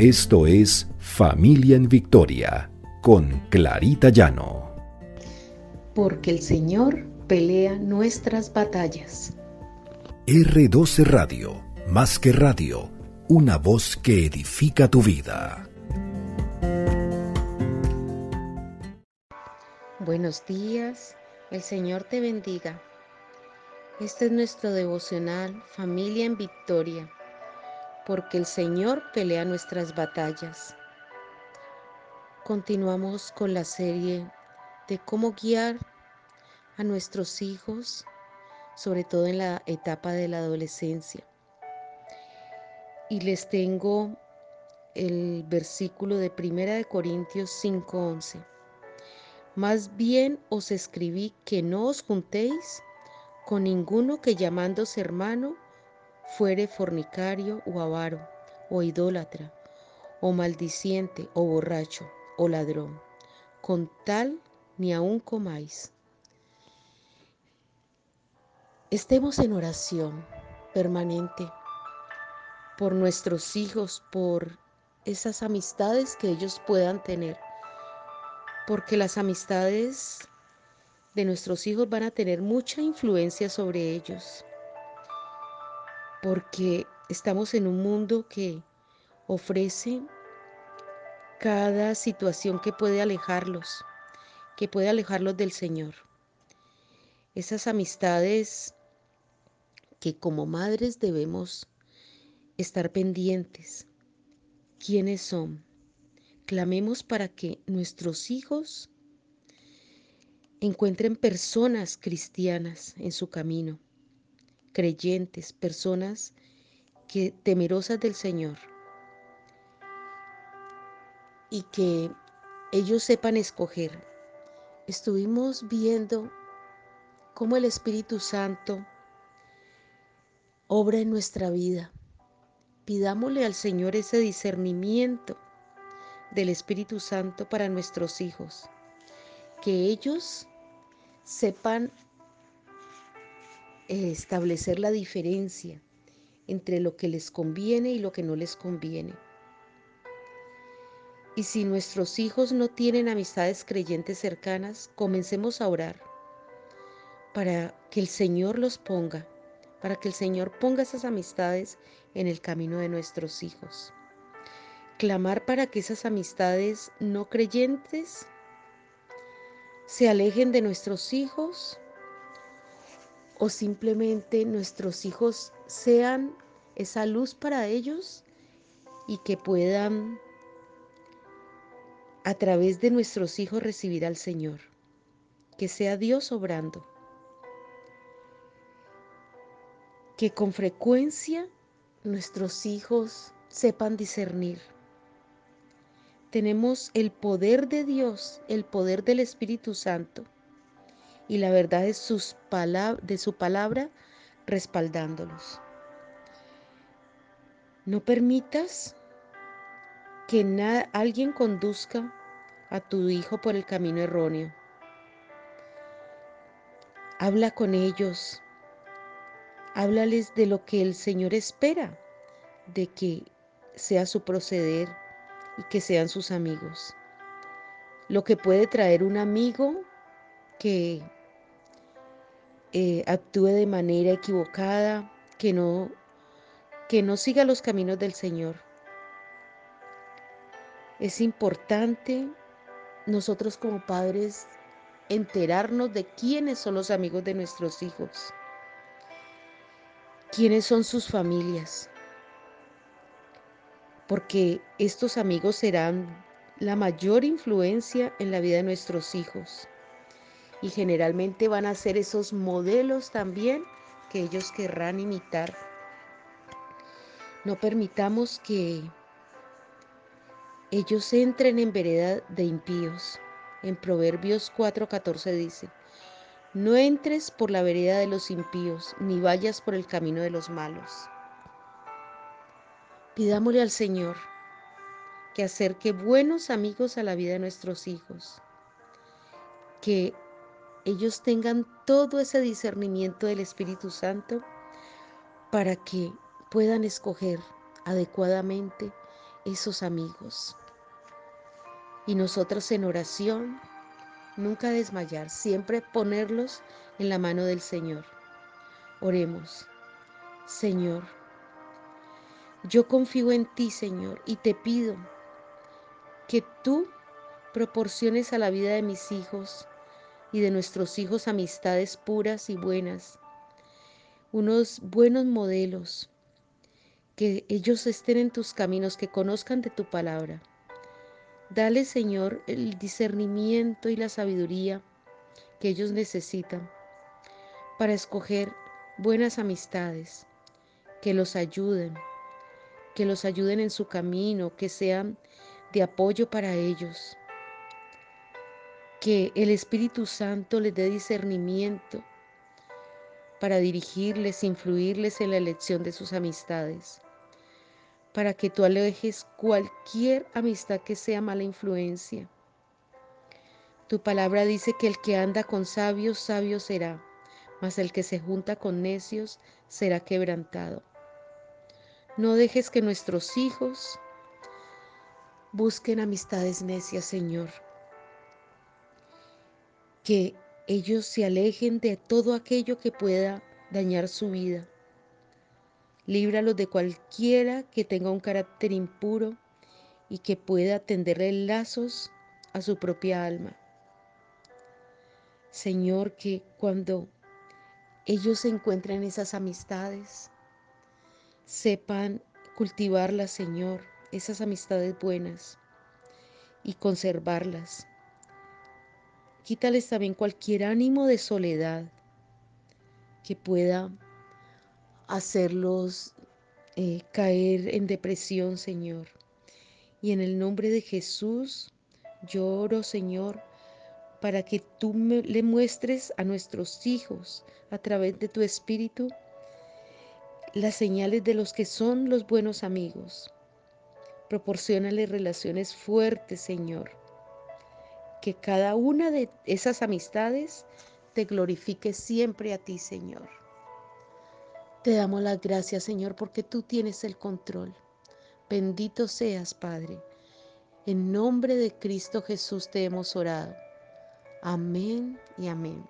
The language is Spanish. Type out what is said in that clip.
Esto es Familia en Victoria con Clarita Llano. Porque el Señor pelea nuestras batallas. R12 Radio, más que radio, una voz que edifica tu vida. Buenos días, el Señor te bendiga. Este es nuestro devocional Familia en Victoria, porque el Señor pelea nuestras batallas. Continuamos con la serie de cómo guiar a nuestros hijos, sobre todo en la etapa de la adolescencia. Y les tengo el versículo de 1 de Corintios 5:11. Más bien os escribí que no os juntéis con ninguno que llamándose hermano fuere fornicario o avaro, o idólatra, o maldiciente, o borracho, o ladrón. Con tal ni aun comáis. Estemos en oración permanente por nuestros hijos, por esas amistades que ellos puedan tener, porque las amistades de nuestros hijos van a tener mucha influencia sobre ellos, porque estamos en un mundo que ofrece cada situación que puede alejarlos, que puede alejarlos del Señor. Esas amistades que como madres debemos estar pendientes. ¿Quiénes son? Clamemos para que nuestros hijos encuentren personas cristianas en su camino, creyentes, personas que temerosas del Señor y que ellos sepan escoger. Estuvimos viendo cómo el Espíritu Santo obra en nuestra vida. Pidámosle al Señor ese discernimiento del Espíritu Santo para nuestros hijos, que ellos sepan establecer la diferencia entre lo que les conviene y lo que no les conviene. Y si nuestros hijos no tienen amistades creyentes cercanas, comencemos a orar para que el Señor los ponga, para que el Señor ponga esas amistades en el camino de nuestros hijos. Clamar para que esas amistades no creyentes se alejen de nuestros hijos o simplemente nuestros hijos sean esa luz para ellos y que puedan a través de nuestros hijos recibir al Señor. Que sea Dios obrando. Que con frecuencia nuestros hijos sepan discernir tenemos el poder de Dios, el poder del Espíritu Santo y la verdad de, sus de su palabra respaldándolos. No permitas que alguien conduzca a tu hijo por el camino erróneo. Habla con ellos. Háblales de lo que el Señor espera, de que sea su proceder y que sean sus amigos. Lo que puede traer un amigo que eh, actúe de manera equivocada, que no, que no siga los caminos del Señor. Es importante nosotros como padres enterarnos de quiénes son los amigos de nuestros hijos, quiénes son sus familias porque estos amigos serán la mayor influencia en la vida de nuestros hijos y generalmente van a ser esos modelos también que ellos querrán imitar. No permitamos que ellos entren en vereda de impíos. En Proverbios 4:14 dice, no entres por la vereda de los impíos, ni vayas por el camino de los malos. Pidámosle al Señor que acerque buenos amigos a la vida de nuestros hijos, que ellos tengan todo ese discernimiento del Espíritu Santo para que puedan escoger adecuadamente esos amigos. Y nosotros en oración, nunca desmayar, siempre ponerlos en la mano del Señor. Oremos. Señor, yo confío en ti, Señor, y te pido que tú proporciones a la vida de mis hijos y de nuestros hijos amistades puras y buenas, unos buenos modelos, que ellos estén en tus caminos, que conozcan de tu palabra. Dale, Señor, el discernimiento y la sabiduría que ellos necesitan para escoger buenas amistades que los ayuden, que los ayuden en su camino, que sean de apoyo para ellos. Que el Espíritu Santo les dé discernimiento para dirigirles, influirles en la elección de sus amistades. Para que tú alejes cualquier amistad que sea mala influencia. Tu palabra dice que el que anda con sabios, sabio será mas el que se junta con necios será quebrantado. No dejes que nuestros hijos busquen amistades necias, Señor. Que ellos se alejen de todo aquello que pueda dañar su vida. Líbralos de cualquiera que tenga un carácter impuro y que pueda tenderle lazos a su propia alma. Señor, que cuando ellos encuentren esas amistades, sepan cultivarlas, Señor, esas amistades buenas y conservarlas. Quítales también cualquier ánimo de soledad que pueda hacerlos eh, caer en depresión, Señor. Y en el nombre de Jesús, lloro, Señor, para que tú le muestres a nuestros hijos a través de tu espíritu las señales de los que son los buenos amigos. Proporcionale relaciones fuertes, Señor. Que cada una de esas amistades te glorifique siempre a ti, Señor. Te damos las gracias, Señor, porque tú tienes el control. Bendito seas, Padre. En nombre de Cristo Jesús te hemos orado. Amén y amén.